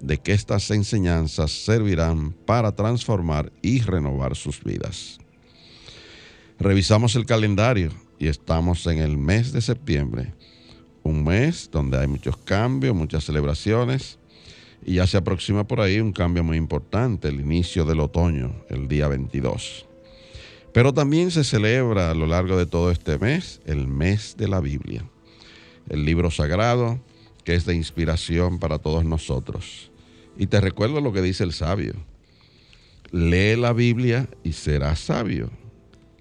de que estas enseñanzas servirán para transformar y renovar sus vidas. Revisamos el calendario y estamos en el mes de septiembre, un mes donde hay muchos cambios, muchas celebraciones, y ya se aproxima por ahí un cambio muy importante, el inicio del otoño, el día 22. Pero también se celebra a lo largo de todo este mes el mes de la Biblia, el libro sagrado que es de inspiración para todos nosotros. Y te recuerdo lo que dice el sabio. Lee la Biblia y serás sabio.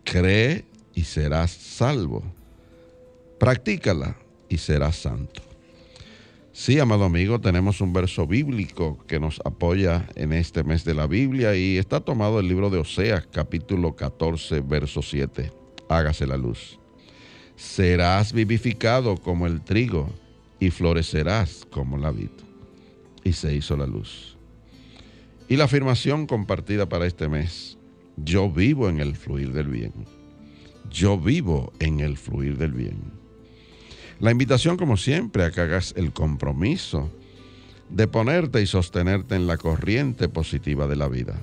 Cree y serás salvo. Practícala y serás santo. Sí, amado amigo, tenemos un verso bíblico que nos apoya en este mes de la Biblia y está tomado el libro de Oseas, capítulo 14, verso 7. Hágase la luz. Serás vivificado como el trigo y florecerás como la vid y se hizo la luz. Y la afirmación compartida para este mes, yo vivo en el fluir del bien. Yo vivo en el fluir del bien. La invitación, como siempre, a que hagas el compromiso de ponerte y sostenerte en la corriente positiva de la vida.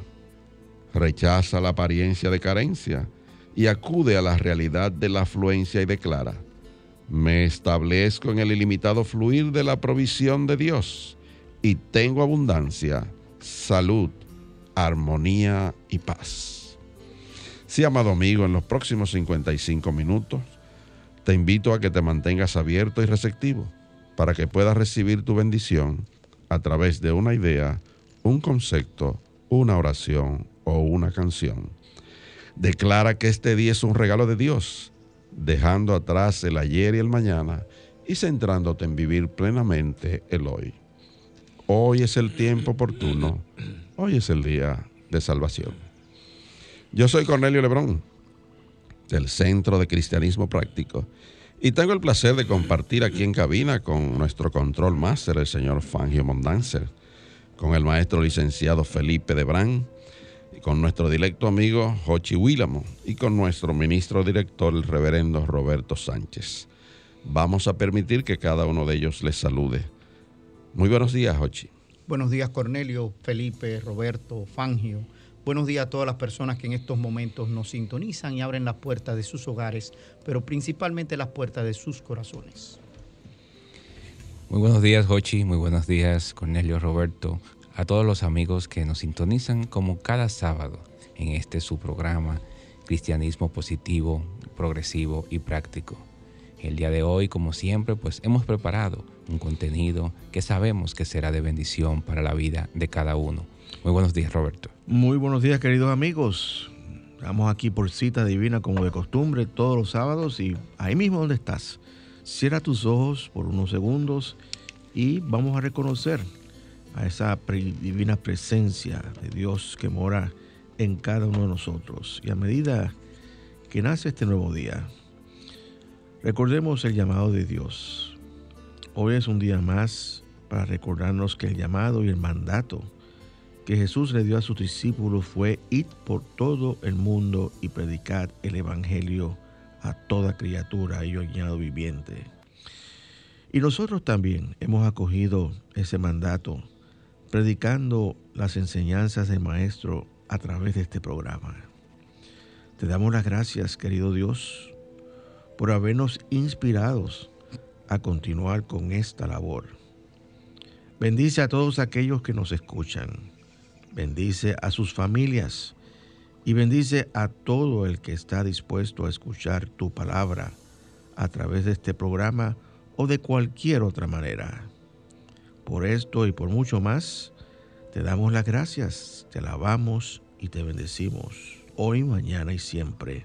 Rechaza la apariencia de carencia y acude a la realidad de la afluencia y declara, me establezco en el ilimitado fluir de la provisión de Dios y tengo abundancia, salud, armonía y paz. Sí, amado amigo, en los próximos 55 minutos te invito a que te mantengas abierto y receptivo para que puedas recibir tu bendición a través de una idea, un concepto, una oración o una canción. Declara que este día es un regalo de Dios, dejando atrás el ayer y el mañana y centrándote en vivir plenamente el hoy. Hoy es el tiempo oportuno. Hoy es el día de salvación. Yo soy Cornelio Lebrón, del Centro de Cristianismo Práctico, y tengo el placer de compartir aquí en cabina con nuestro control máster, el señor Fangio Mondanzer, con el maestro licenciado Felipe Debrán, y con nuestro directo amigo Jochi Willamo y con nuestro ministro director, el reverendo Roberto Sánchez. Vamos a permitir que cada uno de ellos les salude muy buenos días, Hochi. Buenos días, Cornelio, Felipe, Roberto, Fangio. Buenos días a todas las personas que en estos momentos nos sintonizan y abren las puertas de sus hogares, pero principalmente las puertas de sus corazones. Muy buenos días, Hochi. Muy buenos días, Cornelio, Roberto. A todos los amigos que nos sintonizan como cada sábado en este su programa, Cristianismo Positivo, Progresivo y Práctico. El día de hoy, como siempre, pues hemos preparado un contenido que sabemos que será de bendición para la vida de cada uno. Muy buenos días, Roberto. Muy buenos días, queridos amigos. Estamos aquí por cita divina como de costumbre todos los sábados y ahí mismo donde estás. Cierra tus ojos por unos segundos y vamos a reconocer a esa divina presencia de Dios que mora en cada uno de nosotros. Y a medida que nace este nuevo día, recordemos el llamado de Dios Hoy es un día más para recordarnos que el llamado y el mandato que Jesús le dio a sus discípulos fue ir por todo el mundo y predicar el Evangelio a toda criatura y oñado viviente. Y nosotros también hemos acogido ese mandato, predicando las enseñanzas del Maestro a través de este programa. Te damos las gracias, querido Dios, por habernos inspirados a continuar con esta labor. Bendice a todos aquellos que nos escuchan. Bendice a sus familias y bendice a todo el que está dispuesto a escuchar tu palabra a través de este programa o de cualquier otra manera. Por esto y por mucho más, te damos las gracias, te alabamos y te bendecimos hoy, mañana y siempre.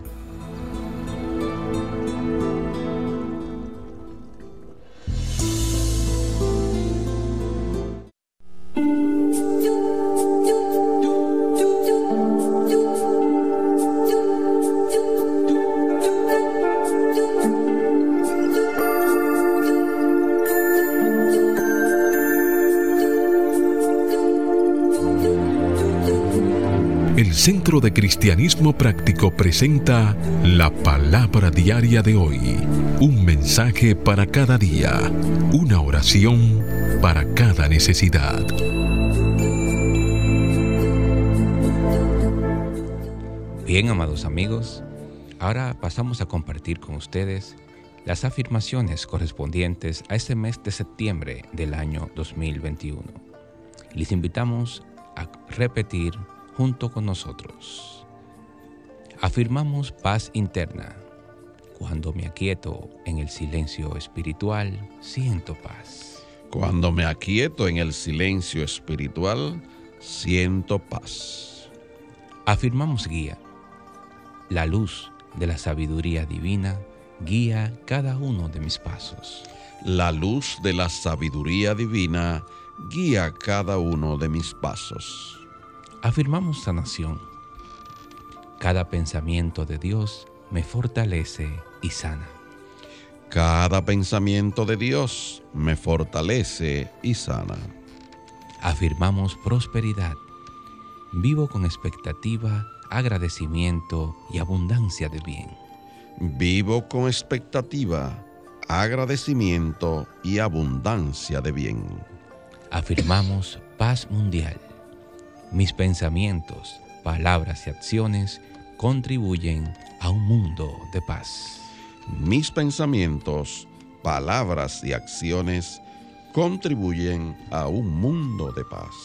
Centro de Cristianismo Práctico presenta la palabra diaria de hoy. Un mensaje para cada día. Una oración para cada necesidad. Bien, amados amigos, ahora pasamos a compartir con ustedes las afirmaciones correspondientes a este mes de septiembre del año 2021. Les invitamos a repetir junto con nosotros. Afirmamos paz interna. Cuando me aquieto en el silencio espiritual, siento paz. Cuando me aquieto en el silencio espiritual, siento paz. Afirmamos guía. La luz de la sabiduría divina guía cada uno de mis pasos. La luz de la sabiduría divina guía cada uno de mis pasos afirmamos sanación. Cada pensamiento de Dios me fortalece y sana. Cada pensamiento de Dios me fortalece y sana. Afirmamos prosperidad. Vivo con expectativa, agradecimiento y abundancia de bien. Vivo con expectativa, agradecimiento y abundancia de bien. Afirmamos paz mundial mis pensamientos, palabras y acciones contribuyen a un mundo de paz. Mis pensamientos, palabras y acciones contribuyen a un mundo de paz.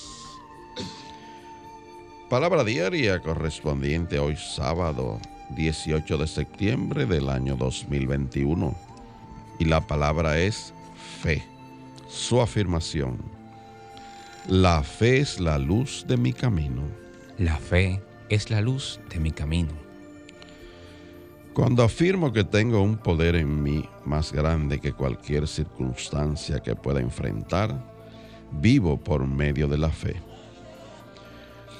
Palabra diaria correspondiente hoy sábado 18 de septiembre del año 2021. Y la palabra es fe. Su afirmación. La fe es la luz de mi camino. La fe es la luz de mi camino. Cuando afirmo que tengo un poder en mí más grande que cualquier circunstancia que pueda enfrentar, vivo por medio de la fe.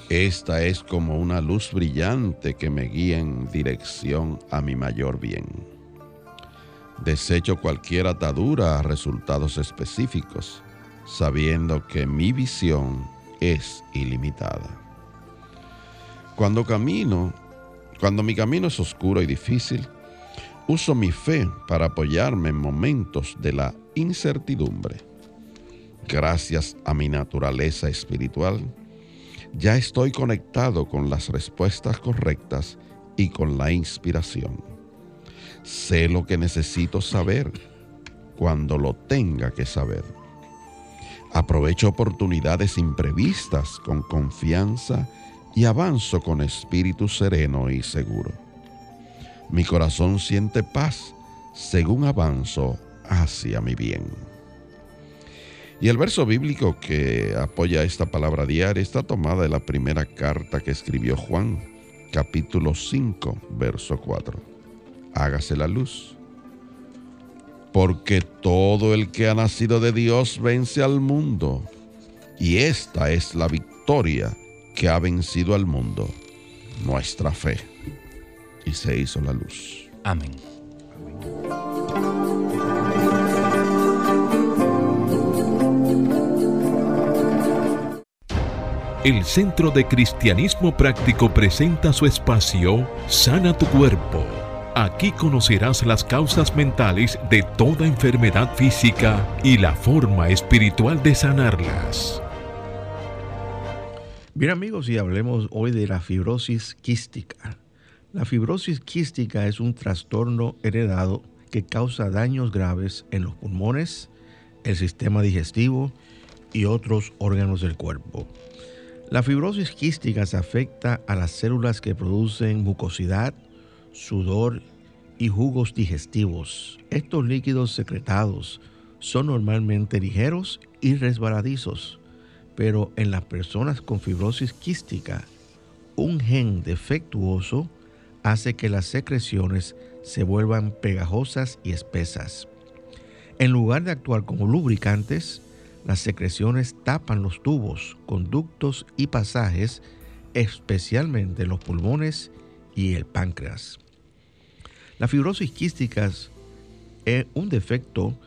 Esta es como una luz brillante que me guía en dirección a mi mayor bien. Desecho cualquier atadura a resultados específicos sabiendo que mi visión es ilimitada. Cuando camino, cuando mi camino es oscuro y difícil, uso mi fe para apoyarme en momentos de la incertidumbre. Gracias a mi naturaleza espiritual, ya estoy conectado con las respuestas correctas y con la inspiración. Sé lo que necesito saber cuando lo tenga que saber. Aprovecho oportunidades imprevistas con confianza y avanzo con espíritu sereno y seguro. Mi corazón siente paz según avanzo hacia mi bien. Y el verso bíblico que apoya esta palabra diaria está tomada de la primera carta que escribió Juan, capítulo 5, verso 4. Hágase la luz porque todo el que ha nacido de Dios vence al mundo. Y esta es la victoria que ha vencido al mundo, nuestra fe. Y se hizo la luz. Amén. El Centro de Cristianismo Práctico presenta su espacio Sana tu Cuerpo Aquí conocerás las causas mentales de toda enfermedad física y la forma espiritual de sanarlas. Bien amigos, y hablemos hoy de la fibrosis quística. La fibrosis quística es un trastorno heredado que causa daños graves en los pulmones, el sistema digestivo y otros órganos del cuerpo. La fibrosis quística se afecta a las células que producen mucosidad, sudor y jugos digestivos. Estos líquidos secretados son normalmente ligeros y resbaladizos, pero en las personas con fibrosis quística, un gen defectuoso hace que las secreciones se vuelvan pegajosas y espesas. En lugar de actuar como lubricantes, las secreciones tapan los tubos, conductos y pasajes, especialmente los pulmones y el páncreas. La fibrosis quística es un defecto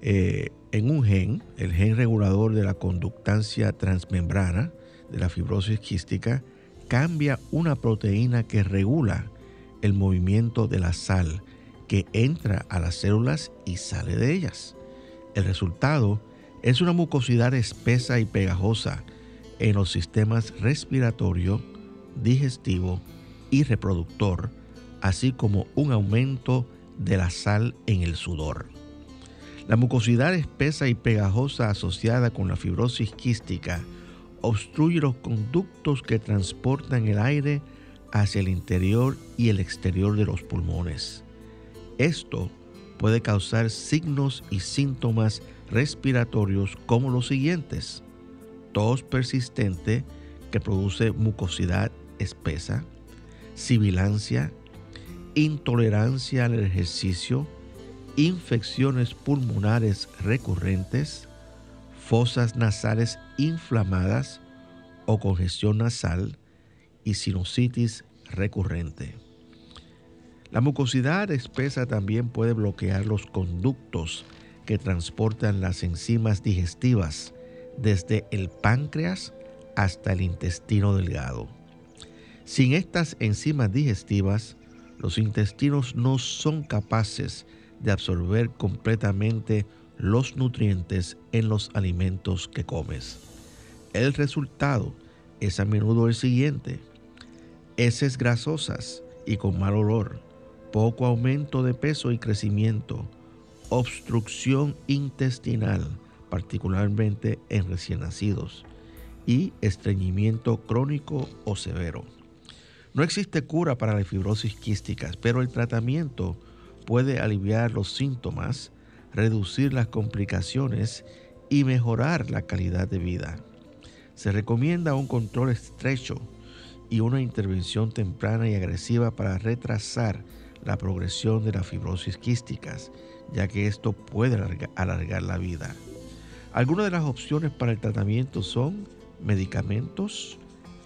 eh, en un gen, el gen regulador de la conductancia transmembrana de la fibrosis quística, cambia una proteína que regula el movimiento de la sal que entra a las células y sale de ellas. El resultado es una mucosidad espesa y pegajosa en los sistemas respiratorio, digestivo y reproductor, así como un aumento de la sal en el sudor. La mucosidad espesa y pegajosa asociada con la fibrosis quística obstruye los conductos que transportan el aire hacia el interior y el exterior de los pulmones. Esto puede causar signos y síntomas respiratorios como los siguientes. Tos persistente que produce mucosidad espesa, sibilancia, intolerancia al ejercicio, infecciones pulmonares recurrentes, fosas nasales inflamadas o congestión nasal y sinusitis recurrente. La mucosidad espesa también puede bloquear los conductos que transportan las enzimas digestivas desde el páncreas hasta el intestino delgado. Sin estas enzimas digestivas, los intestinos no son capaces de absorber completamente los nutrientes en los alimentos que comes. El resultado es a menudo el siguiente. Heces grasosas y con mal olor, poco aumento de peso y crecimiento, obstrucción intestinal, particularmente en recién nacidos, y estreñimiento crónico o severo. No existe cura para las fibrosis quísticas, pero el tratamiento puede aliviar los síntomas, reducir las complicaciones y mejorar la calidad de vida. Se recomienda un control estrecho y una intervención temprana y agresiva para retrasar la progresión de las fibrosis quísticas, ya que esto puede alargar, la vida. Algunas de las opciones para el tratamiento son medicamentos,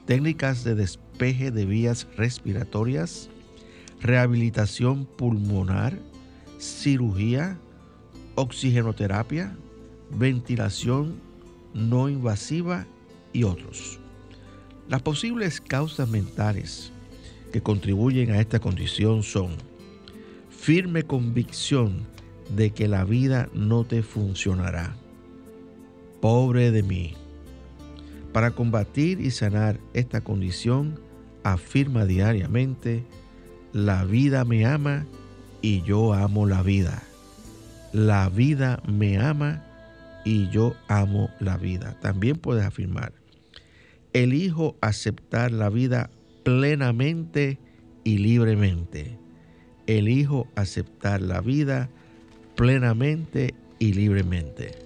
técnicas de de vías respiratorias, rehabilitación pulmonar, cirugía, oxigenoterapia, ventilación no invasiva y otros. Las posibles causas mentales que contribuyen a esta condición son firme convicción de que la vida no te funcionará. Pobre de mí. Para combatir y sanar esta condición, afirma diariamente, la vida me ama y yo amo la vida. La vida me ama y yo amo la vida. También puedes afirmar, elijo aceptar la vida plenamente y libremente. Elijo aceptar la vida plenamente y libremente.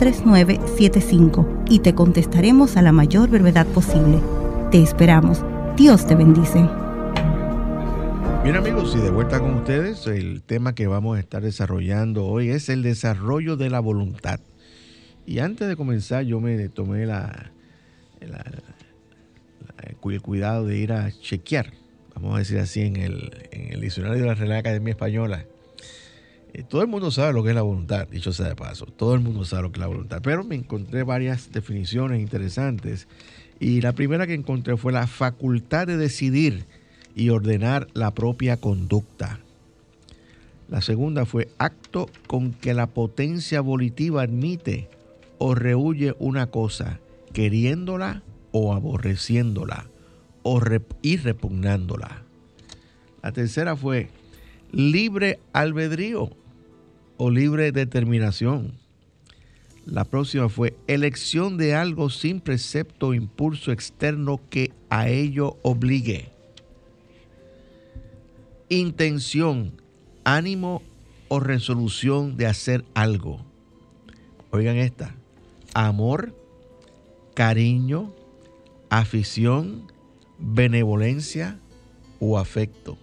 809-350-3975 y te contestaremos a la mayor brevedad posible. Te esperamos. Dios te bendice. Bien amigos, y de vuelta con ustedes, el tema que vamos a estar desarrollando hoy es el desarrollo de la voluntad. Y antes de comenzar, yo me tomé la, el cuidado de ir a chequear, vamos a decir así, en el, en el diccionario de la Real Academia Española. Eh, todo el mundo sabe lo que es la voluntad, dicho sea de paso. Todo el mundo sabe lo que es la voluntad. Pero me encontré varias definiciones interesantes. Y la primera que encontré fue la facultad de decidir y ordenar la propia conducta. La segunda fue acto con que la potencia volitiva admite o rehuye una cosa, queriéndola o aborreciéndola, o y repugnándola. La tercera fue libre albedrío o libre determinación. La próxima fue elección de algo sin precepto o impulso externo que a ello obligue. Intención, ánimo o resolución de hacer algo. Oigan esta. Amor, cariño, afición, benevolencia o afecto.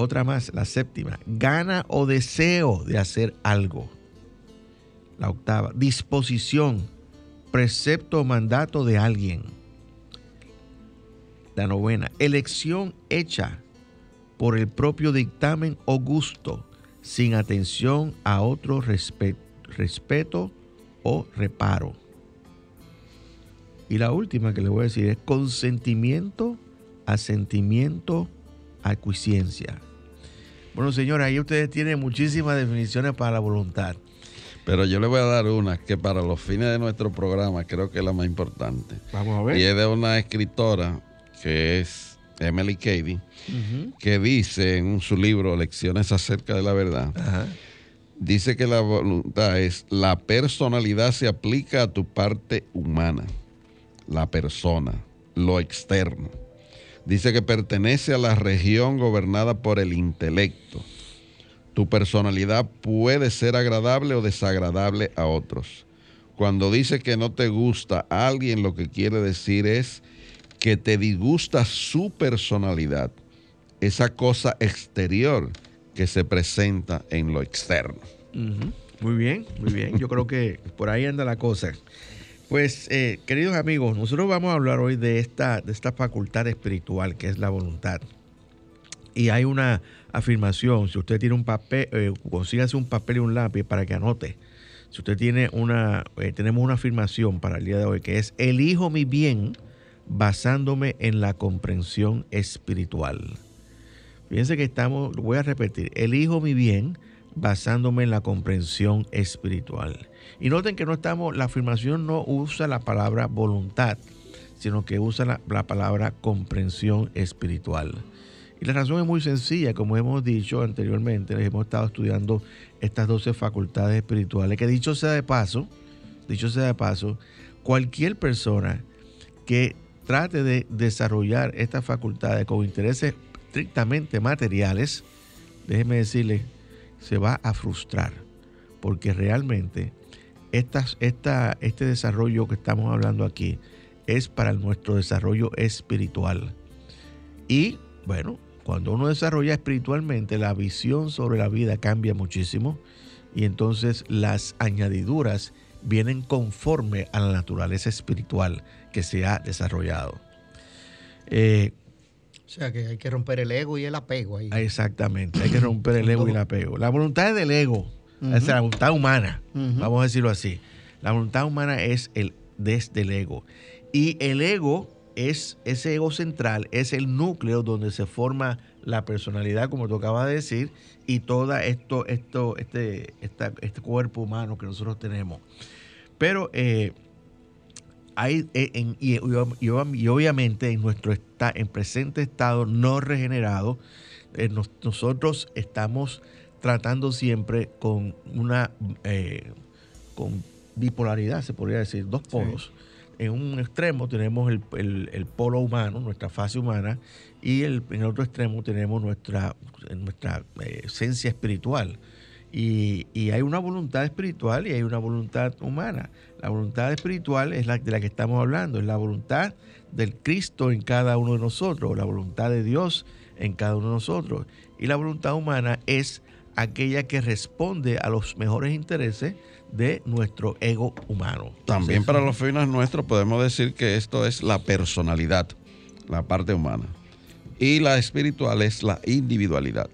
Otra más, la séptima, gana o deseo de hacer algo. La octava, disposición, precepto o mandato de alguien. La novena, elección hecha por el propio dictamen o gusto, sin atención a otro respeto o reparo. Y la última que le voy a decir es consentimiento, asentimiento, acuiciencia. Bueno, señora, ahí ustedes tienen muchísimas definiciones para la voluntad. Pero yo le voy a dar una que para los fines de nuestro programa creo que es la más importante. Vamos a ver. Y es de una escritora que es Emily Cady, que dice en su libro Lecciones acerca de la verdad, dice que la voluntad es la personalidad se aplica a tu parte humana, la persona, lo externo. Dice que pertenece a la región gobernada por el intelecto. Tu personalidad puede ser agradable o desagradable a otros. Cuando dice que no te gusta a alguien, lo que quiere decir es que te disgusta su personalidad, esa cosa exterior que se presenta en lo externo. Muy bien, muy bien. Yo creo que por ahí anda la cosa. Pues, eh, queridos amigos, nosotros vamos a hablar hoy de esta, de esta facultad espiritual que es la voluntad. Y hay una afirmación, si usted tiene un papel, eh, consígase un papel y un lápiz para que anote. Si usted tiene una, eh, tenemos una afirmación para el día de hoy que es, elijo mi bien basándome en la comprensión espiritual. Fíjense que estamos, voy a repetir, elijo mi bien basándome en la comprensión espiritual. Y noten que no estamos, la afirmación no usa la palabra voluntad, sino que usa la, la palabra comprensión espiritual. Y la razón es muy sencilla, como hemos dicho anteriormente, les hemos estado estudiando estas 12 facultades espirituales, que dicho sea de paso, dicho sea de paso, cualquier persona que trate de desarrollar estas facultades con intereses estrictamente materiales, déjeme decirle, se va a frustrar, porque realmente este desarrollo que estamos hablando aquí es para nuestro desarrollo espiritual. Y bueno, cuando uno desarrolla espiritualmente, la visión sobre la vida cambia muchísimo y entonces las añadiduras vienen conforme a la naturaleza espiritual que se ha desarrollado. Eh, o sea que hay que romper el ego y el apego ahí. Exactamente, hay que romper el ego y el apego. La voluntad es del ego, es la voluntad humana, vamos a decirlo así. La voluntad humana es el desde el ego. Y el ego es ese ego central, es el núcleo donde se forma la personalidad, como tú acabas de decir, y todo esto, esto, este, este cuerpo humano que nosotros tenemos. Pero eh, hay, eh, y, obviamente en nuestro en presente estado no regenerado, eh, nosotros estamos tratando siempre con una eh, con bipolaridad, se podría decir, dos polos. En un extremo tenemos el, polo humano, nuestra fase humana, y el, en el otro extremo tenemos nuestra, nuestra esencia espiritual. Y, hay una voluntad espiritual y hay una voluntad humana. La voluntad espiritual es la de la que estamos hablando, es la voluntad del Cristo en cada uno de nosotros, la voluntad de Dios en cada uno de nosotros. Y la voluntad humana es aquella que responde a los mejores intereses de nuestro ego humano. También para los fines nuestros podemos decir que esto es la personalidad, la parte humana. Y la espiritual es la individualidad.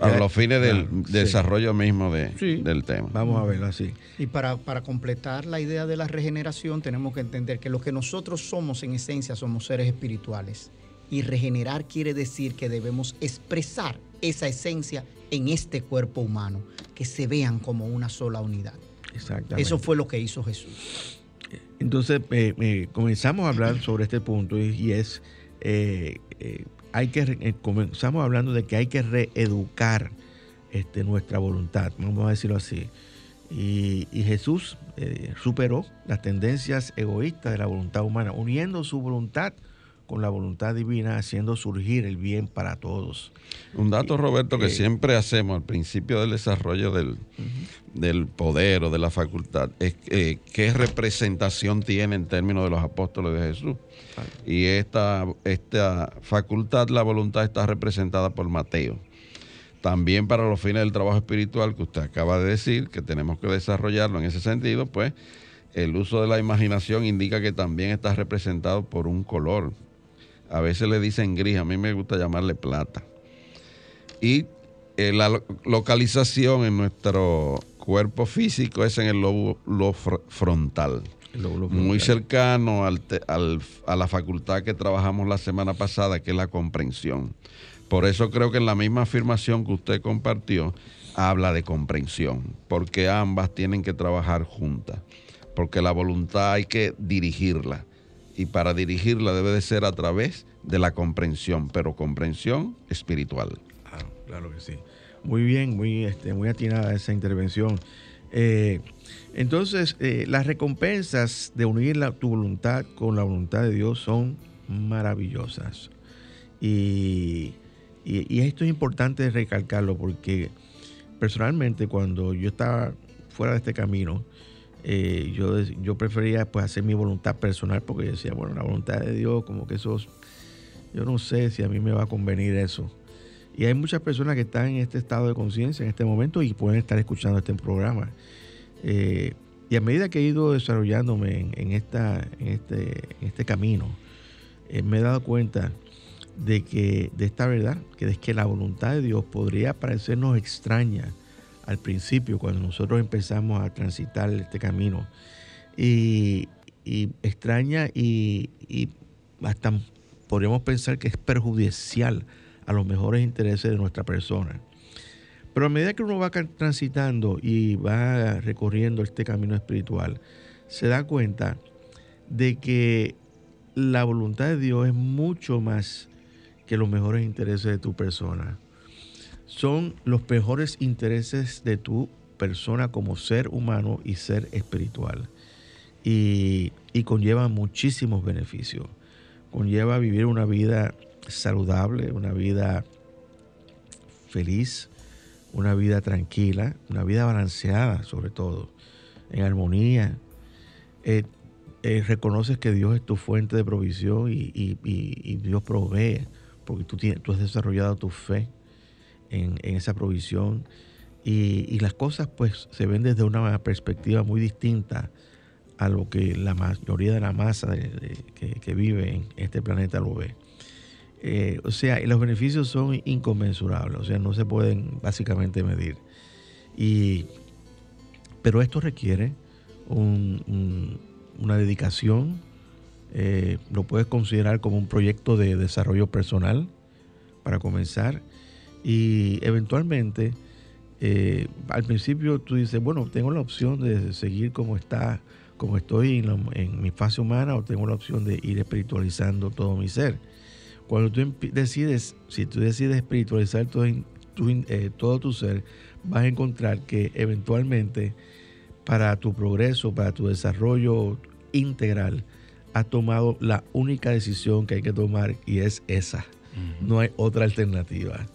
para los fines del desarrollo mismo de, del tema. Vamos a verlo así. Y para, para completar la idea de la regeneración, tenemos que entender que lo que nosotros somos en esencia somos seres espirituales. Y regenerar quiere decir que debemos expresar esa esencia en este cuerpo humano, que se vean como una sola unidad. Exactamente. Eso fue lo que hizo Jesús. Entonces eh, eh, comenzamos a hablar sobre este punto y, es, eh, hay que, comenzamos hablando de que hay que reeducar este, nuestra voluntad, vamos a decirlo así. Y, y Jesús superó las tendencias egoístas de la voluntad humana, uniendo su voluntad con la voluntad divina, haciendo surgir el bien para todos. Un dato, Roberto, que eh, siempre hacemos al principio del desarrollo del, poder o de la facultad, es eh, qué representación tiene en términos de los apóstoles de Jesús. Y esta, esta facultad, la voluntad, está representada por Mateo. También para los fines del trabajo espiritual que usted acaba de decir, que tenemos que desarrollarlo en ese sentido, pues el uso de la imaginación indica que también está representado por un color, a veces le dicen gris, a mí me gusta llamarle plata. Y eh, la localización en nuestro cuerpo físico es en el lóbulo frontal. Muy cercano a la facultad que trabajamos la semana pasada, que es la comprensión. Por eso creo que en la misma afirmación que usted compartió, habla de comprensión, porque ambas tienen que trabajar juntas, porque la voluntad hay que dirigirla y para dirigirla debe de ser a través de la comprensión, pero comprensión espiritual. Claro, claro que sí. Muy bien, muy, este, muy atinada esa intervención. Eh, entonces, eh, las recompensas de unir la, tu voluntad con la voluntad de Dios son maravillosas. Y, y, esto es importante recalcarlo porque personalmente cuando yo estaba fuera de este camino, eh, yo, yo prefería pues hacer mi voluntad personal porque yo decía, bueno, la voluntad de Dios, como que eso, yo no sé si a mí me va a convenir eso. Y hay muchas personas que están en este estado de conciencia en este momento y pueden estar escuchando este programa. Eh, y a medida que he ido desarrollándome en, esta, en, este, en este camino, eh, me he dado cuenta de que de esta verdad, que es que la voluntad de Dios podría parecernos extraña al principio, cuando nosotros empezamos a transitar este camino. Y, extraña y, hasta podríamos pensar que es perjudicial a los mejores intereses de nuestra persona. Pero a medida que uno va transitando y va recorriendo este camino espiritual, se da cuenta de que la voluntad de Dios es mucho más que los mejores intereses de tu persona son los mejores intereses de tu persona como ser humano y ser espiritual. Y, conlleva muchísimos beneficios. Conlleva vivir una vida saludable, una vida feliz, una vida tranquila, una vida balanceada sobre todo, en armonía. Eh, eh, reconoces que Dios es tu fuente de provisión y, Dios provee, porque tú, tienes, tú has desarrollado tu fe en, esa provisión y, las cosas pues se ven desde una perspectiva muy distinta a lo que la mayoría de la masa que, vive en este planeta lo ve. Eh, o sea, los beneficios son inconmensurables, o sea, no se pueden básicamente medir. Y, pero esto requiere una dedicación, eh, lo puedes considerar como un proyecto de desarrollo personal para comenzar y eventualmente, eh, al principio tú dices, bueno, tengo la opción de seguir como está, como estoy en, mi fase humana, o tengo la opción de ir espiritualizando todo mi ser. Cuando tú decides, si tú decides espiritualizar todo, tu, eh, todo tu ser, vas a encontrar que eventualmente para tu progreso, para tu desarrollo integral, has tomado la única decisión que hay que tomar y es esa. No hay otra alternativa.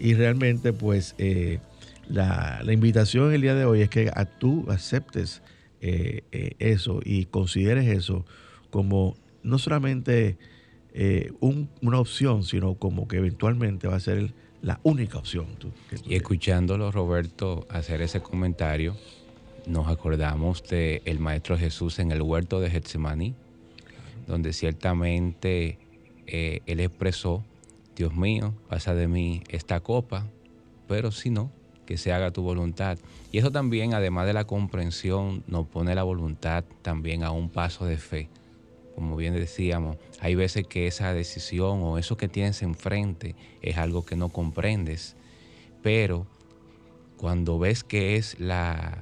Y realmente, pues, eh, la, invitación el día de hoy es que a tú aceptes eh, eh, eso y consideres eso como no solamente una opción, sino como que eventualmente va a ser la única opción. y escuchándolo, Roberto, hacer ese comentario, nos acordamos de el Maestro Jesús en el huerto de Getsemaní, donde ciertamente eh, él expresó, Dios mío, pasa de mí esta copa, pero si no, que se haga tu voluntad. Y eso también, además de la comprensión, nos pone la voluntad también a un paso de fe. Como bien decíamos, hay veces que esa decisión o eso que tienes enfrente es algo que no comprendes, pero cuando ves que es la,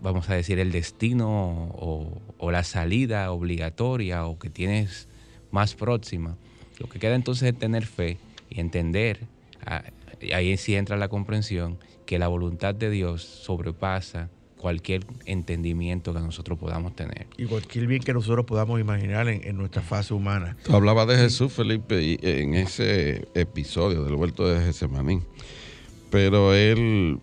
vamos a decir, el destino o, la salida obligatoria o que tienes más próxima, lo que queda entonces es tener fe y entender, ah, ahí sí entra la comprensión, que la voluntad de Dios sobrepasa cualquier entendimiento que nosotros podamos tener. Y cualquier bien que nosotros podamos imaginar en, nuestra fase humana. Tú hablabas de Jesús, Felipe, en ese episodio del huerto de Getsemaní, pero él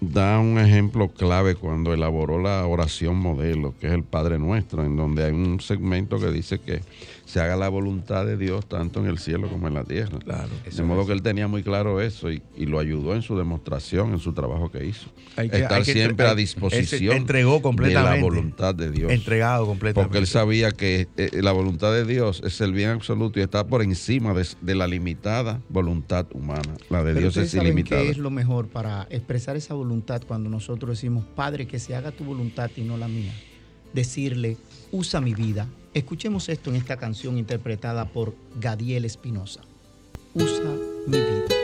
da un ejemplo clave cuando elaboró la oración modelo, que es el Padre Nuestro, en donde hay un segmento que dice que se haga la voluntad de Dios tanto en el cielo como en la tierra. Claro, de modo que él tenía muy claro eso y, lo ayudó en su demostración, en su trabajo que hizo. Hay que, Estar siempre a disposición entregó completamente, de la voluntad de Dios. Entregado completamente. Porque él sabía que eh, la voluntad de Dios es el bien absoluto y está por encima de, la limitada voluntad humana. La de Dios es ilimitada. ¿Qué es lo mejor para expresar esa voluntad cuando nosotros decimos, Padre, que se haga tu voluntad y no la mía? Decirle, usa mi vida, Escuchemos esto en esta canción interpretada por Gadiel Espinosa. Usa mi vida.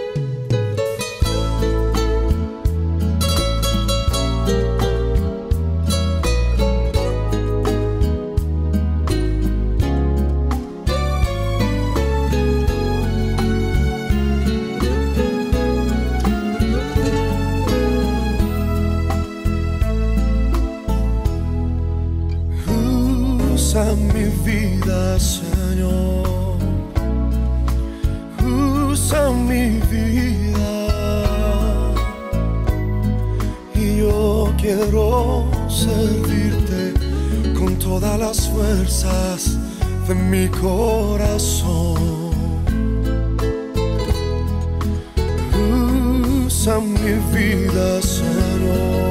a mi vida, Señor.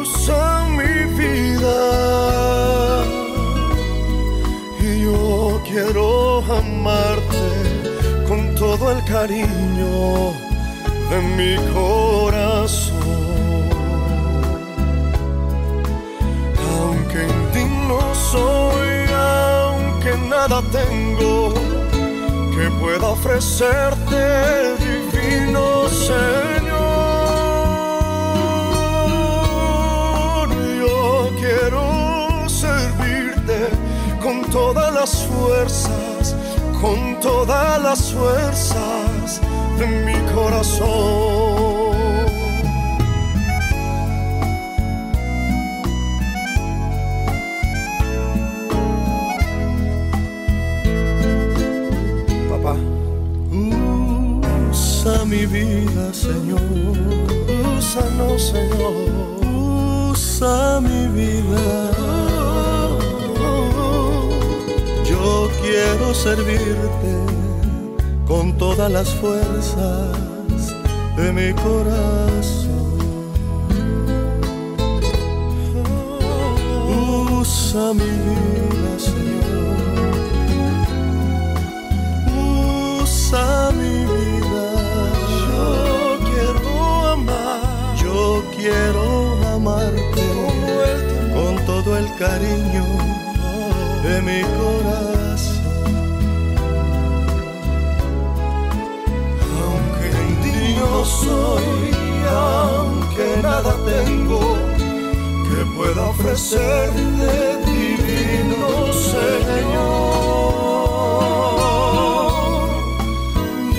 Usa mi vida y yo quiero amarte con todo el cariño de mi corazón. Aunque indigno soy, aunque nada tengo pueda ofrecerte, divino Señor. Yo quiero servirte con todas las fuerzas, con todas las fuerzas de mi corazón. mi vida, Señor. Úsanos, Señor. Usa mi vida. Yo quiero servirte con todas las fuerzas de mi corazón. Usa mi vida. cariño de mi corazón. Aunque indigno soy, aunque nada tengo que pueda ofrecer ofrecerte, divino Señor.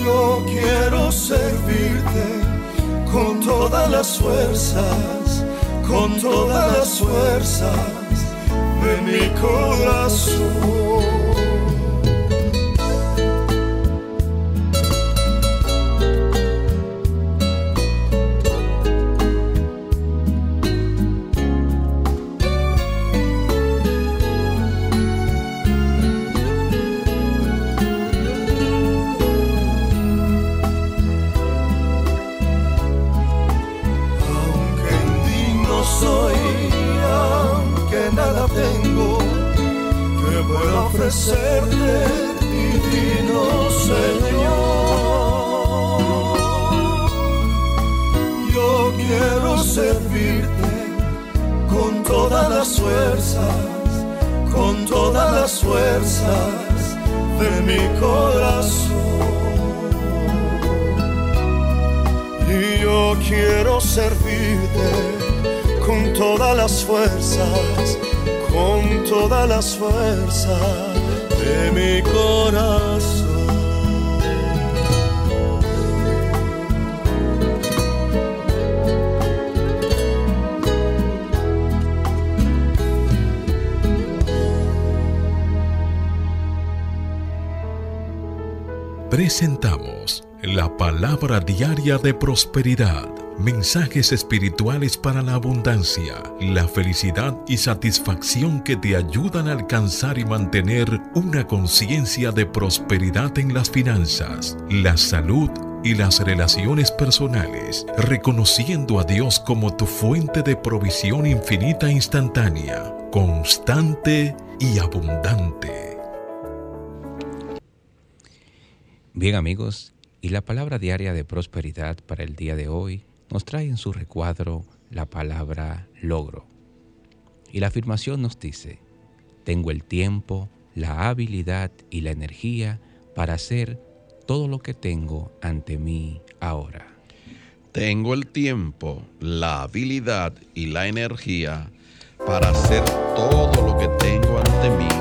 Yo quiero servirte con todas las fuerzas, con todas las fuerzas de mi corazón. Pueda ofrecerte, divino Señor. Yo quiero servirte con todas las fuerzas, con todas las fuerzas de mi corazón. Y yo quiero servirte con todas las fuerzas, con todas las fuerzas de mi corazón. Presentamos la palabra diaria de prosperidad, mensajes espirituales para la abundancia, la felicidad y satisfacción que te ayudan a alcanzar y mantener una conciencia de prosperidad en las finanzas, la salud y las relaciones personales, reconociendo a Dios como tu fuente de provisión infinita e instantánea, constante y abundante. Bien amigos, y la palabra diaria de prosperidad para el día de hoy nos trae en su recuadro la palabra logro. Y la afirmación nos dice, tengo el tiempo, la habilidad y la energía para hacer todo lo que tengo ante mí ahora. Tengo el tiempo, la habilidad y la energía para hacer todo lo que tengo ante mí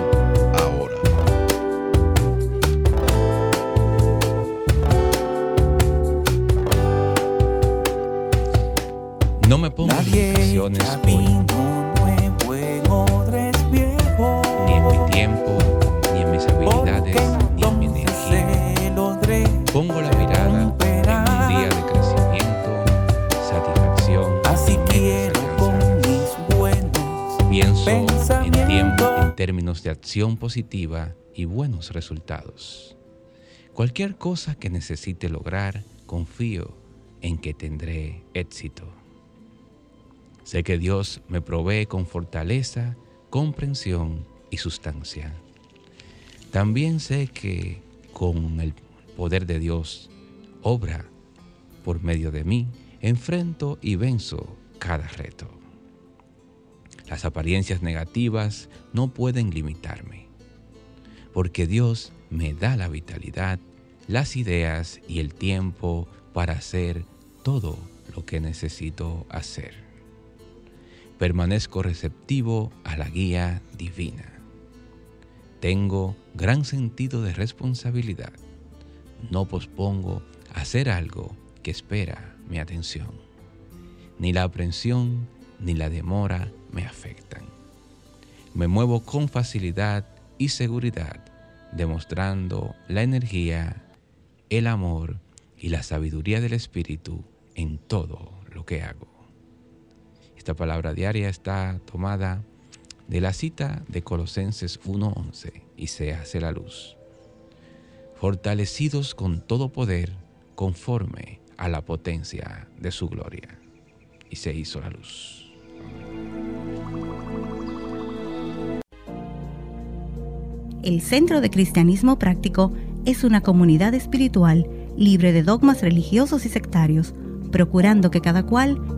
No me pongo limitaciones hoy, ni en mi tiempo, ni en mis habilidades, ni en mi energía. Pongo la mirada en un día de crecimiento, satisfacción Así quiero con mis buenos Pienso en tiempo en términos de acción positiva y buenos resultados. Cualquier cosa que necesite lograr, confío en que tendré éxito. Sé que Dios me provee con fortaleza, comprensión y sustancia. También sé que con el poder de Dios obra por medio de mí, enfrento y venzo cada reto. Las apariencias negativas no pueden limitarme, porque Dios me da la vitalidad, las ideas y el tiempo para hacer todo lo que necesito hacer. Permanezco receptivo a la guía divina. Tengo gran sentido de responsabilidad. No pospongo hacer algo que espera mi atención. Ni la aprensión ni la demora me afectan. Me muevo con facilidad y seguridad, demostrando la energía, el amor y la sabiduría del Espíritu en todo lo que hago. Esta palabra diaria está tomada de la cita de Colosenses 1.11 y se hace la luz. Fortalecidos con todo poder conforme a la potencia de su gloria. Y se hizo la luz. El Centro de Cristianismo Práctico es una comunidad espiritual libre de dogmas religiosos y sectarios, procurando que cada cual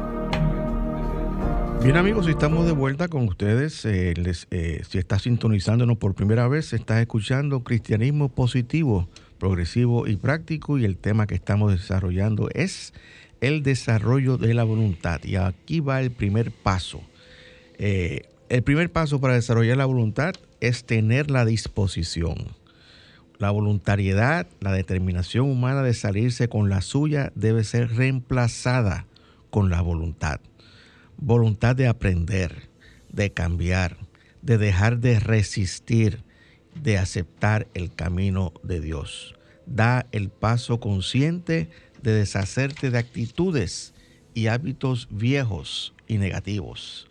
Bien amigos, estamos de vuelta con ustedes. Eh, eh, si estás sintonizándonos por primera vez, estás escuchando Cristianismo Positivo, Progresivo y Práctico y el tema que estamos desarrollando es el desarrollo de la voluntad. Y aquí va el primer paso. Eh, el primer paso para desarrollar la voluntad es tener la disposición. La voluntariedad, la determinación humana de salirse con la suya debe ser reemplazada con la voluntad voluntad de aprender, de cambiar, de dejar de resistir de aceptar el camino de Dios. Da el paso consciente de deshacerte de actitudes y hábitos viejos y negativos.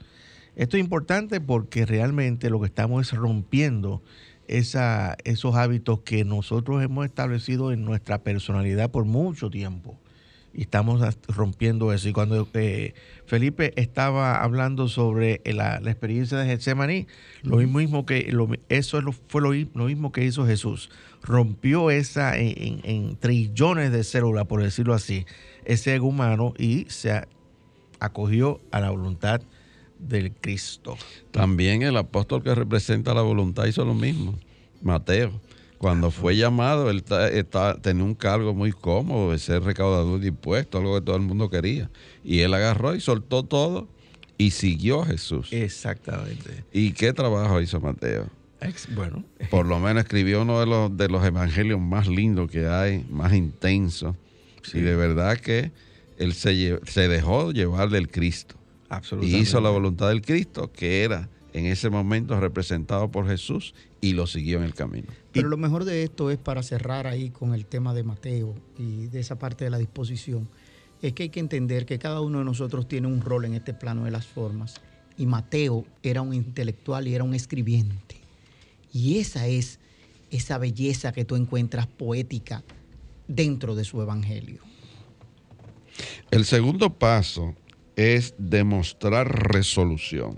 Esto es importante porque realmente lo que estamos es rompiendo esa, esos hábitos que nosotros hemos establecido en nuestra personalidad por mucho tiempo. Y estamos rompiendo eso. Y cuando eh, Felipe estaba hablando sobre la, la experiencia de Getsemaní, lo mismo que lo- eso es lo- fue lo, lo mismo que hizo Jesús. Rompió esa en, en- en trillones de células, por decirlo así, ese ego humano y se acogió a la voluntad del Cristo. También el apóstol que representa la voluntad hizo lo mismo, Mateo. Cuando fue llamado, él ta- tenía un cargo muy cómodo de ser recaudador de impuestos, algo que todo el mundo quería. Y él agarró y soltó todo y siguió a Jesús. Exactamente. ¿Y qué trabajo hizo Mateo? Bueno, Por lo menos escribió uno de los, de los evangelios más lindos que hay, más intensos. Y de verdad que él se, se dejó llevar del Cristo. Y absolutamente. hizo la voluntad del Cristo, que era en ese momento representado por Jesús, y lo siguió en el camino. Pero lo mejor de esto es para cerrar ahí con el tema de Mateo y de esa parte de la disposición, es que hay que entender que cada uno de nosotros tiene un rol en este plano de las formas. Y Mateo era un intelectual y era un escribiente. Y esa es esa belleza que tú encuentras poética dentro de su evangelio. El segundo paso es demostrar resolución.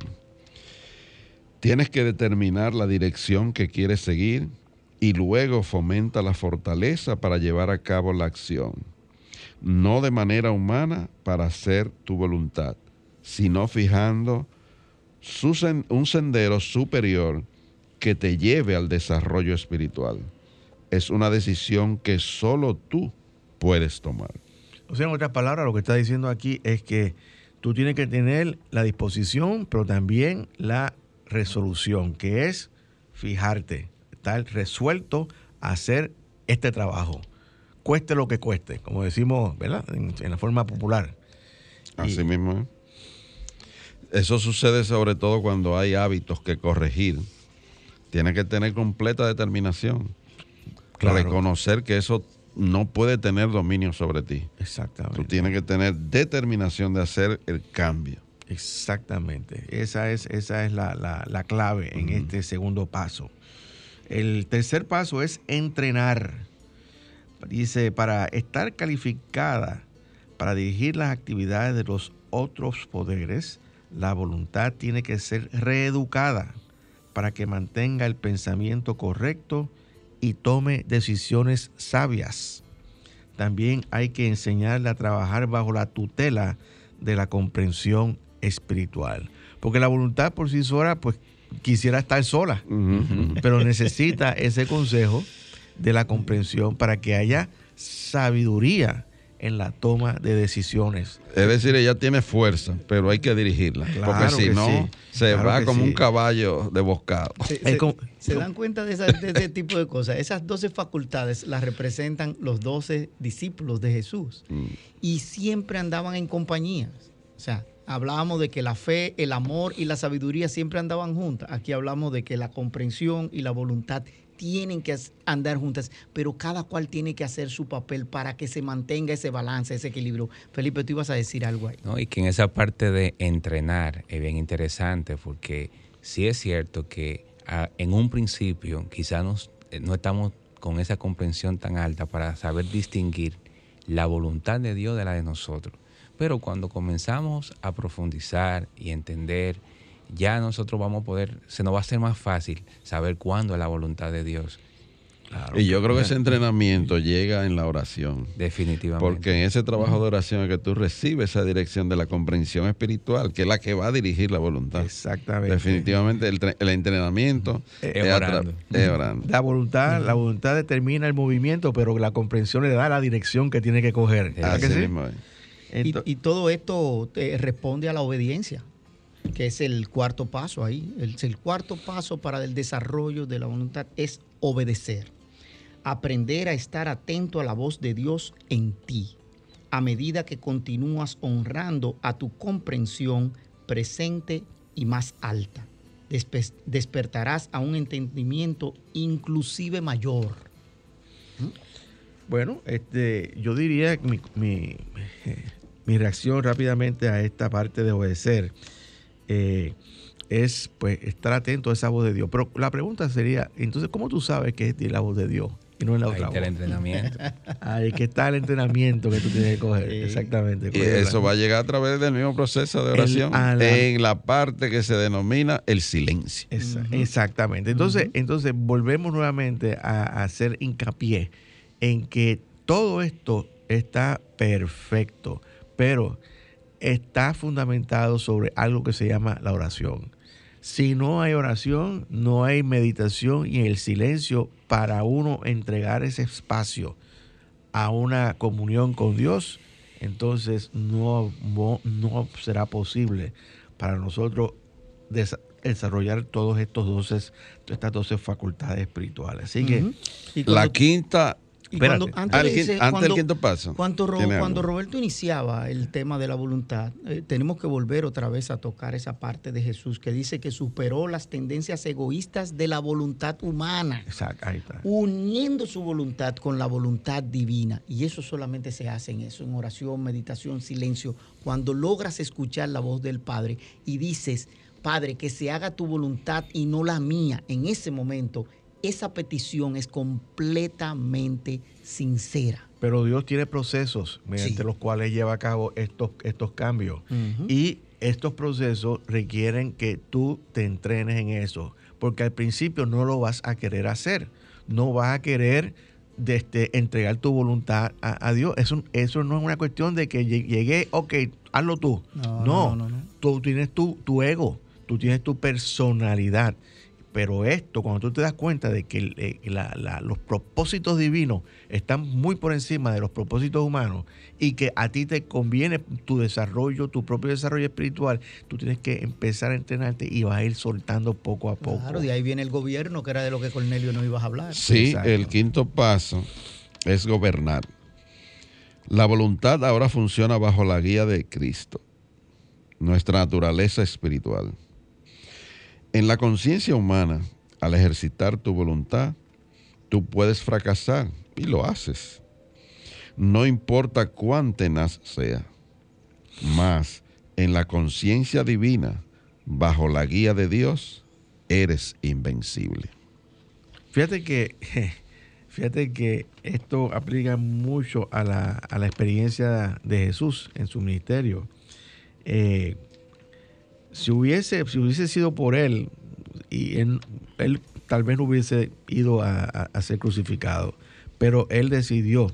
Tienes que determinar la dirección que quieres seguir y luego fomenta la fortaleza para llevar a cabo la acción. No de manera humana para hacer tu voluntad, sino fijando un sendero superior que te lleve al desarrollo espiritual. Es una decisión que solo tú puedes tomar. O sea, en otras palabras, lo que está diciendo aquí es que tú tienes que tener la disposición, pero también la resolución, que es fijarte, estar resuelto a hacer este trabajo, cueste lo que cueste, como decimos, ¿verdad? En, en la forma popular. Así Y- mismo es. Eso sucede sobre todo cuando hay hábitos que corregir. Tienes que tener completa determinación. Claro. Reconocer que eso no puede tener dominio sobre ti. Exactamente. Tú tienes que tener determinación de hacer el cambio. Exactamente. Esa es, esa es la, la- la clave en este segundo paso. El tercer paso es entrenar. Dice, para estar calificada para dirigir las actividades de los otros poderes, la voluntad tiene que ser reeducada para que mantenga el pensamiento correcto y tome decisiones sabias. También hay que enseñarle a trabajar bajo la tutela de la comprensión espiritual. Porque la voluntad por sí sola, pues quisiera estar sola, pero necesita ese consejo de la comprensión para que haya sabiduría en la toma de decisiones. Es decir, ella tiene fuerza, pero hay que dirigirla. Claro porque si no, sí, se claro va como sí. un caballo de boscado. Se, Es se- como- se dan cuenta de, esa- de ese tipo de cosas. Esas 12 facultades las representan los 12 discípulos de Jesús. Y siempre andaban en compañías. O sea, hablábamos de que la fe, el amor y la sabiduría siempre andaban juntas. Aquí hablamos de que la comprensión y la voluntad tienen que andar juntas, pero cada cual tiene que hacer su papel para que se mantenga ese balance, ese equilibrio. Felipe, tú ibas a decir algo ahí. ¿no? Y que en esa parte de entrenar es bien interesante porque sí es cierto que ah, en un principio quizás eh, no estamos con esa comprensión tan alta para saber distinguir la voluntad de Dios de la de nosotros. Pero cuando comenzamos a profundizar y entender, ya nosotros vamos a poder, se nos va a hacer más fácil saber cuándo es la voluntad de Dios. Y yo creo que ese entrenamiento llega en la oración. Definitivamente. Porque en ese trabajo de oración es que tú recibes esa dirección de la comprensión espiritual, que es la que va a dirigir la voluntad. Exactamente. Definitivamente el, tre- el entrenamiento Es orando. es orando. La voluntad, la voluntad determina el movimiento, pero la comprensión le da la dirección que tiene que coger. ¿Verdad Así que sí? mismo es. Y, todo esto eh, responde a la obediencia, que es el cuarto paso ahí. El, el cuarto paso para el desarrollo de la voluntad es obedecer. Aprender a estar atento a la voz de Dios en ti, a medida que continúas honrando a tu comprensión presente y más alta. despe- despertarás a un entendimiento inclusive mayor. Bueno, este, yo diría que mi, mi- mi reacción rápidamente a esta parte de obedecer eh, es pues estar atento a esa voz de Dios. Pero la pregunta sería, entonces, ¿cómo tú sabes que es la voz de Dios y no es la Ahí otra está el voz? entrenamiento. Ahí que está el entrenamiento que tú tienes que coger. Sí. Exactamente. Y eso va a llegar a través del mismo proceso de El- oración la- en la parte que se denomina el silencio. Esa- Exactamente. Entonces, entonces volvemos nuevamente a, a hacer hincapié en que todo esto está perfecto, pero está fundamentado sobre algo que se llama la oración. Si no hay oración, no hay meditación y el silencio para uno entregar ese espacio a una comunión con Dios, entonces no, no, no será posible para nosotros desa- desarrollar todos estos 12, estas 12 facultades espirituales. Así que, La quinta, y cuando- antes, al antes del cuando- quinto paso. Cuando. Roberto iniciaba el tema de la voluntad, eh, tenemos que volver otra vez a tocar esa parte de Jesús que dice que superó las tendencias egoístas de la voluntad humana, exacto, ahí está. uniendo su voluntad con la voluntad divina. Y eso solamente se hace en eso, en oración, meditación, silencio, cuando logras escuchar la voz del Padre y dices, Padre, que se haga tu voluntad y no la mía. En ese momento, esa petición es completamente sincera. Pero Dios tiene procesos mediante Sí. los cuales lleva a cabo estos, estos cambios. Y estos procesos requieren que tú te entrenes en eso, porque al principio no lo vas a querer hacer, no vas a querer este, entregar tu voluntad a, a Dios. Eso, eso no es una cuestión de que lle- llegué, ok, hazlo tú. No, No, no, no, no. tú tienes tu, tu ego, tú tienes tu personalidad. Pero esto, cuando tú te das cuenta de que eh, la- la- los propósitos divinos están muy por encima de los propósitos humanos y que a ti te conviene tu desarrollo, tu propio desarrollo espiritual, tú tienes que empezar a entrenarte y vas a ir soltando poco a poco. Claro, de ahí viene el gobierno, que era de lo que Cornelio no ibas a hablar. Sí, Exacto. el quinto paso es gobernar. La voluntad ahora funciona bajo la guía de Cristo, nuestra naturaleza espiritual. En la conciencia humana, al ejercitar tu voluntad, tú puedes fracasar y lo haces. No importa cuán tenaz sea. Mas en la conciencia divina, bajo la guía de Dios, eres invencible. Fíjate que, fíjate que esto aplica mucho a la, a la experiencia de Jesús en su ministerio. Eh, si, hubiese, si hubiese sido por él, y él, tal vez no hubiese ido a ser crucificado, pero él decidió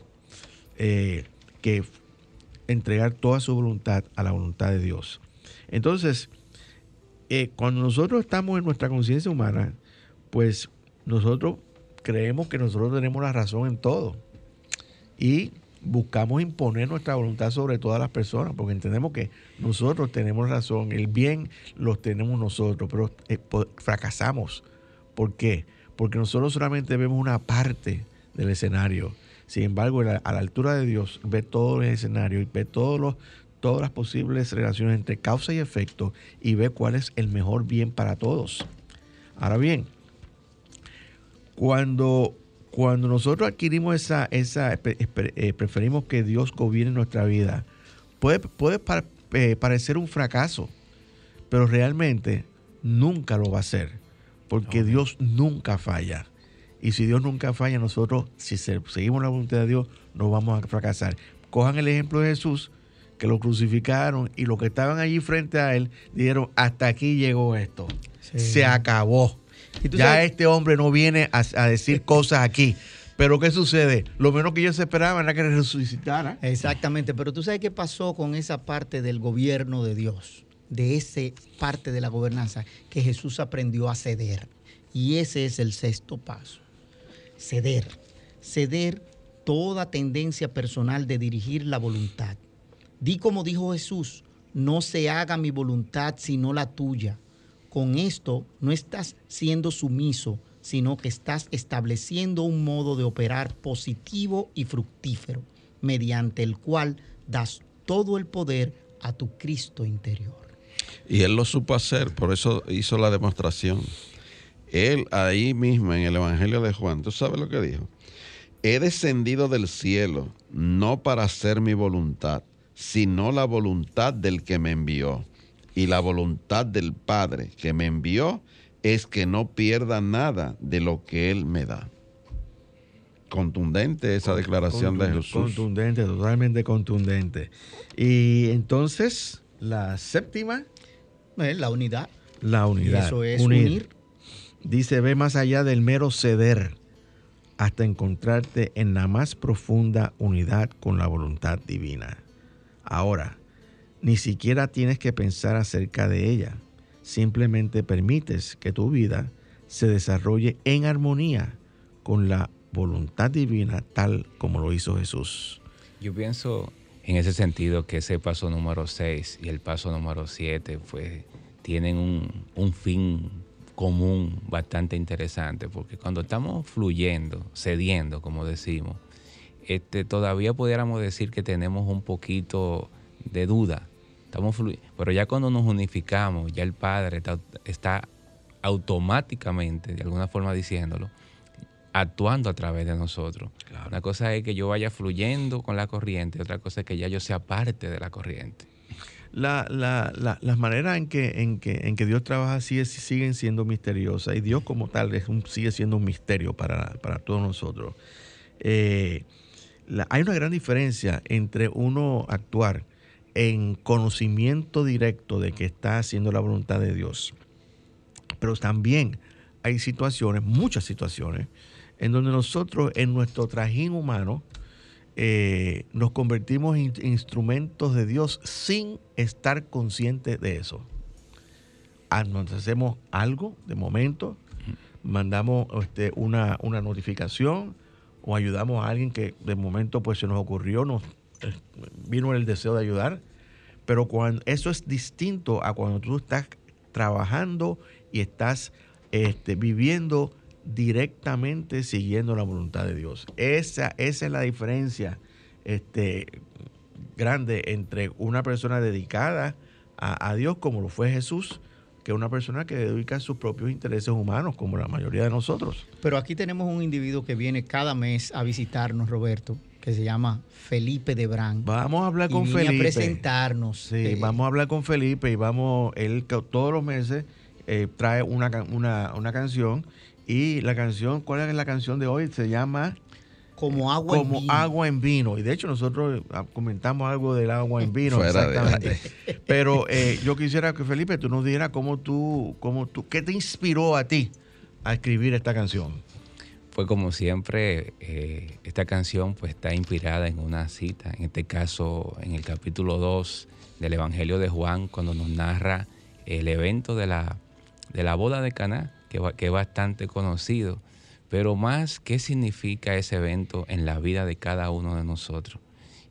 eh, que entregar toda su voluntad a la voluntad de Dios. Entonces, eh, cuando nosotros estamos en nuestra conciencia humana, pues nosotros creemos que nosotros tenemos la razón en todo y buscamos imponer nuestra voluntad sobre todas las personas porque entendemos que nosotros tenemos razón, el bien los tenemos nosotros, pero eh, fracasamos. ¿Por qué? Porque nosotros solamente vemos una parte del escenario. Sin embargo, a la altura de Dios ve todo el escenario y ve todos los, todas las posibles relaciones entre causa y efecto y ve cuál es el mejor bien para todos. Ahora bien, cuando, cuando nosotros adquirimos esa, esa eh, preferimos que Dios gobierne nuestra vida, puede, puede eh, parecer un fracaso, pero realmente nunca lo va a ser, porque Dios nunca falla. Y si Dios nunca falla, nosotros, si se- seguimos la voluntad de Dios, no vamos a fracasar. Cojan el ejemplo de Jesús, que lo crucificaron y los que estaban allí frente a él dijeron, hasta aquí llegó esto. Sí. Se acabó. Ya sabes- este hombre no viene a, a decir cosas aquí. Pero ¿qué sucede? Lo menos que ellos esperaban era que resucitara. Exactamente, pero tú sabes qué pasó con esa parte del gobierno de Dios, de esa parte de la gobernanza, que Jesús aprendió a ceder. Y ese es el sexto paso, ceder. Ceder toda tendencia personal de dirigir la voluntad. Di como dijo Jesús, no se haga mi voluntad sino la tuya. Con esto no estás siendo sumiso, sino que estás estableciendo un modo de operar positivo y fructífero, mediante el cual das todo el poder a tu Cristo interior. Y él lo supo hacer, por eso hizo la demostración. Él ahí mismo en el Evangelio de Juan, ¿tú sabes lo que dijo? He descendido del cielo no para hacer mi voluntad, sino la voluntad del que me envió. Y la voluntad del Padre que me envió es que no pierda nada de lo que Él me da. Contundente esa declaración de Jesús. Contundente, totalmente contundente. Y entonces, la séptima, Eh, La unidad. la unidad. Eso es unir. Dice, ve más allá del mero ceder hasta encontrarte en la más profunda unidad con la voluntad divina. Ahora, ni siquiera tienes que pensar acerca de ella. Simplemente permites que tu vida se desarrolle en armonía con la voluntad divina tal como lo hizo Jesús. Yo pienso en ese sentido que ese paso número 6 y el paso número 7 pues tienen un, un fin común bastante interesante porque cuando estamos fluyendo, cediendo como decimos, este, todavía pudiéramos decir que tenemos un poquito de duda, estamos pero ya cuando nos unificamos, ya el Padre está, está automáticamente, de alguna forma diciéndolo, actuando a través de nosotros. Una cosa es que yo vaya fluyendo con la corriente, otra cosa es que ya yo sea parte de la corriente. La- la- la- las maneras en que, en, que, en que Dios trabaja es- siguen siendo misteriosas y Dios como tal es un- sigue siendo un misterio para, para todos nosotros. Eh, hay una gran diferencia entre uno actuar en conocimiento directo de que está haciendo la voluntad de Dios, pero también hay situaciones, muchas situaciones, en donde nosotros en nuestro trajín humano eh, nos convertimos en instrumentos de Dios sin estar conscientes de eso. Ah, Nos hacemos algo de momento, mandamos este, una, una notificación o ayudamos a alguien que de momento pues se nos ocurrió, nos eh, vino el deseo de ayudar, pero cuando eso es distinto a cuando tú estás trabajando y estás este, viviendo directamente siguiendo la voluntad de Dios. Esa, esa es la diferencia este, grande entre una persona dedicada a, a Dios, como lo fue Jesús, que una persona que dedica sus propios intereses humanos, como la mayoría de nosotros. Pero aquí tenemos un individuo que viene cada mes a visitarnos, Roberto, que se llama Felipe de Brán. Vamos a hablar y con viene Felipe. a presentarnos. Sí, eh, vamos a hablar con Felipe y vamos, él todos los meses eh, trae una, una, una canción y la canción, ¿cuál es la canción de hoy? Se llama como agua en como vino. agua en vino. Y de hecho nosotros ah, comentamos algo del agua en vino. Fuera de exactamente. Pero eh, yo quisiera que Felipe tú nos dijeras cómo tú, cómo tú, qué te inspiró a ti a escribir esta canción. Fue como siempre, eh, esta canción pues está inspirada en una cita, en este caso en el capítulo 2 del Evangelio de Juan, cuando nos narra el evento de la, de la boda de Caná, que, que es bastante conocido, pero más qué significa ese evento en la vida de cada uno de nosotros.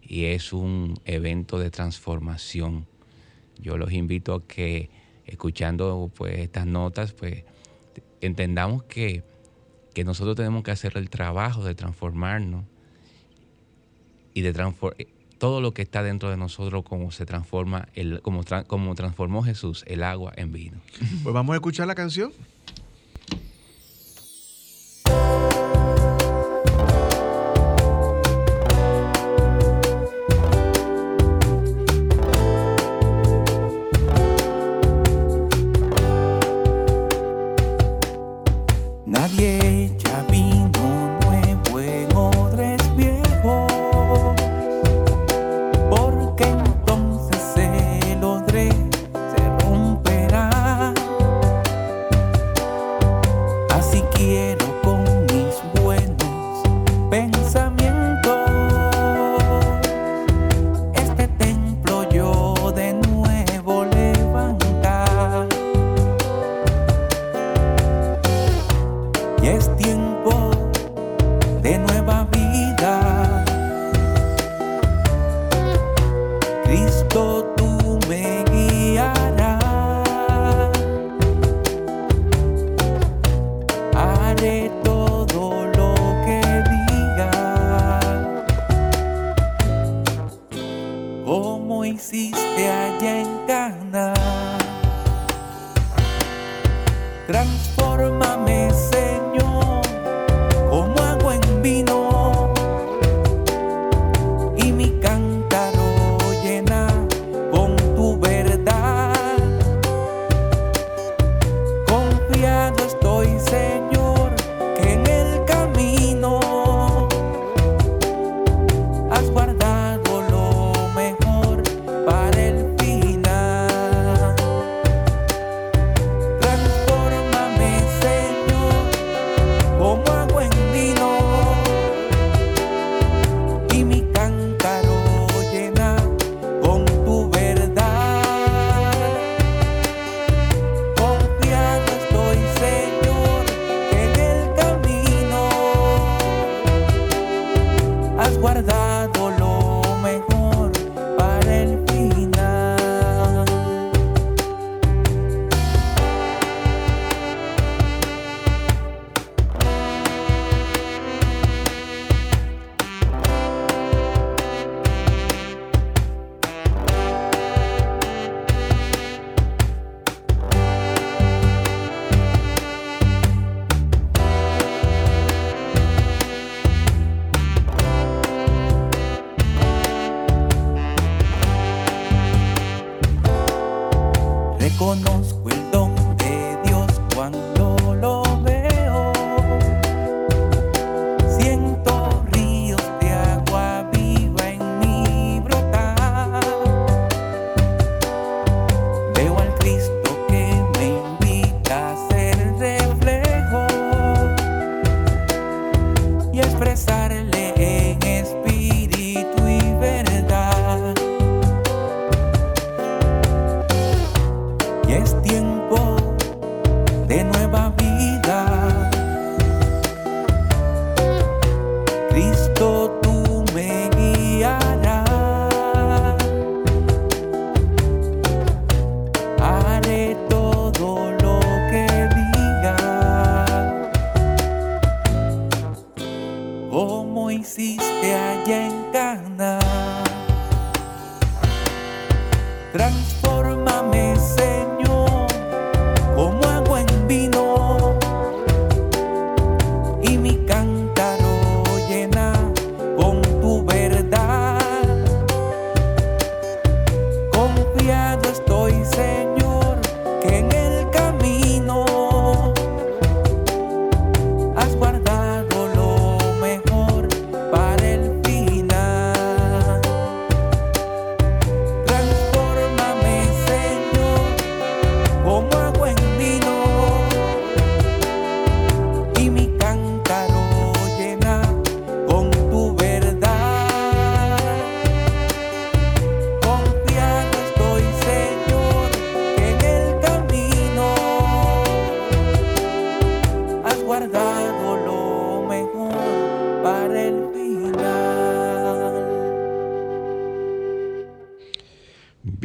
Y es un evento de transformación. Yo los invito a que escuchando pues estas notas, pues entendamos que, que nosotros tenemos que hacer el trabajo de transformarnos y de transformar todo lo que está dentro de nosotros como se transforma el como, como transformó Jesús el agua en vino. Pues vamos a escuchar la canción.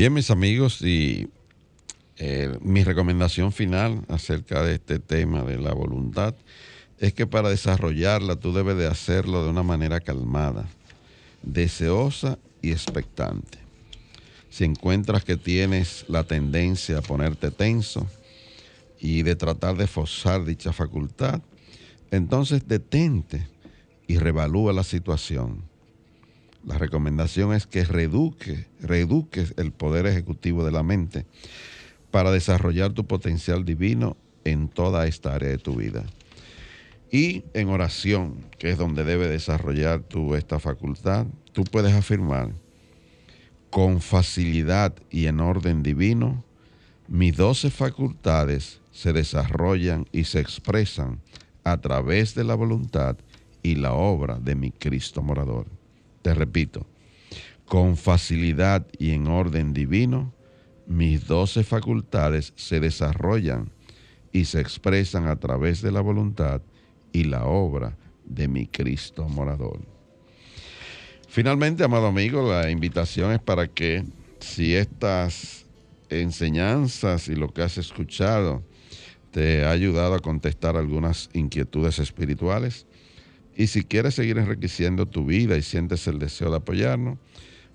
Bien, mis amigos, y eh, mi recomendación final acerca de este tema de la voluntad es que para desarrollarla tú debes de hacerlo de una manera calmada, deseosa y expectante. Si encuentras que tienes la tendencia a ponerte tenso y de tratar de forzar dicha facultad, entonces detente y revalúa la situación. La recomendación es que reduque, reduques el poder ejecutivo de la mente para desarrollar tu potencial divino en toda esta área de tu vida. Y en oración, que es donde debe desarrollar tu esta facultad, tú puedes afirmar con facilidad y en orden divino, mis doce facultades se desarrollan y se expresan a través de la voluntad y la obra de mi Cristo morador. Te repito, con facilidad y en orden divino, mis doce facultades se desarrollan y se expresan a través de la voluntad y la obra de mi Cristo morador. Finalmente, amado amigo, la invitación es para que si estas enseñanzas y lo que has escuchado te ha ayudado a contestar algunas inquietudes espirituales, y si quieres seguir enriqueciendo tu vida y sientes el deseo de apoyarnos,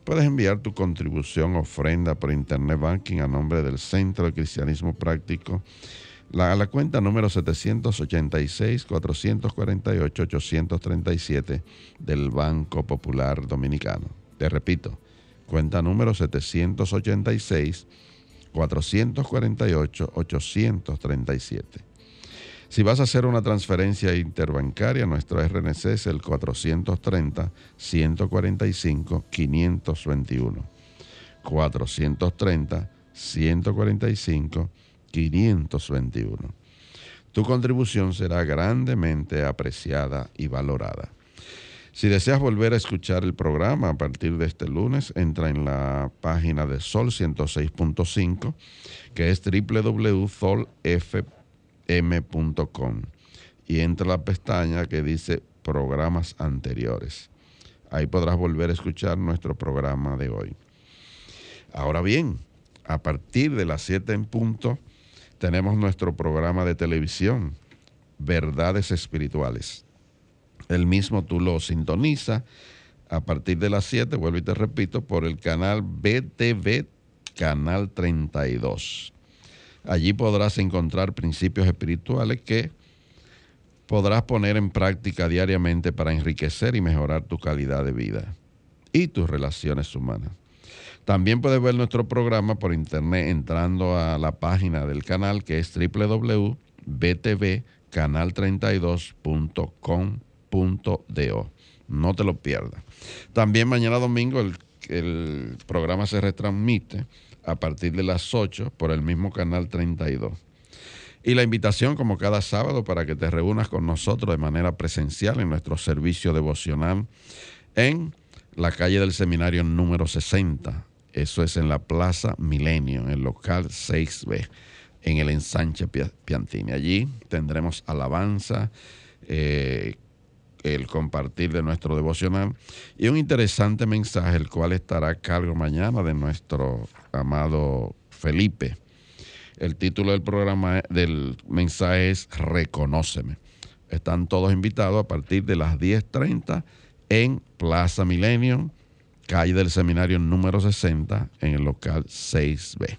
puedes enviar tu contribución ofrenda por Internet Banking a nombre del Centro de Cristianismo Práctico la, la cuenta número 786-448-837 del Banco Popular Dominicano. Te repito, cuenta número 786-448-837. Si vas a hacer una transferencia interbancaria, nuestro RNC es el 430-145-521. 430-145-521. 521. Tu contribución será grandemente apreciada y valorada. Si deseas volver a escuchar el programa a partir de este lunes, entra en la página de Sol 106.5, que es www.solfm.com, y entra la pestaña que dice programas anteriores. Ahí podrás volver a escuchar nuestro programa de hoy. Ahora bien, a partir de las 7 en punto, tenemos nuestro programa de televisión, Verdades Espirituales. El mismo tú lo sintoniza a partir de las 7, vuelvo y te repito, por el canal BTV, canal 32. Allí podrás encontrar principios espirituales que podrás poner en práctica diariamente para enriquecer y mejorar tu calidad de vida y tus relaciones humanas. También puedes ver nuestro programa por internet entrando a la página del canal que es www.btvcanal32.com.do. No te lo pierdas. También mañana domingo el, el programa se retransmite a partir de las 8 por el mismo canal 32. Y la invitación, como cada sábado, para que te reúnas con nosotros de manera presencial en nuestro servicio devocional en la calle del seminario número 60, eso es en la Plaza Milenio, en el local 6B, en el ensanche Piantini. Allí tendremos alabanza, eh, el compartir de nuestro devocional y un interesante mensaje, el cual estará a cargo mañana de nuestro amado Felipe. El título del programa, del mensaje es Reconóceme. Están todos invitados a partir de las 10.30 en Plaza Milenio calle del Seminario número 60, en el local 6B.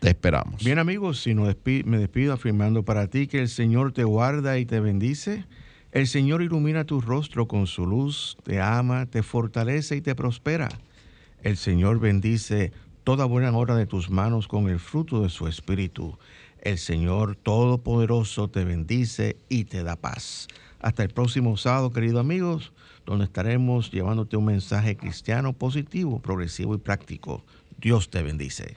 Te esperamos. Bien amigos, si no me despido afirmando para ti que el Señor te guarda y te bendice. El Señor ilumina tu rostro con su luz, te ama, te fortalece y te prospera. El Señor bendice toda buena obra de tus manos con el fruto de su espíritu. El Señor Todopoderoso te bendice y te da paz. Hasta el próximo sábado, queridos amigos donde estaremos llevándote un mensaje cristiano positivo, progresivo y práctico. Dios te bendice.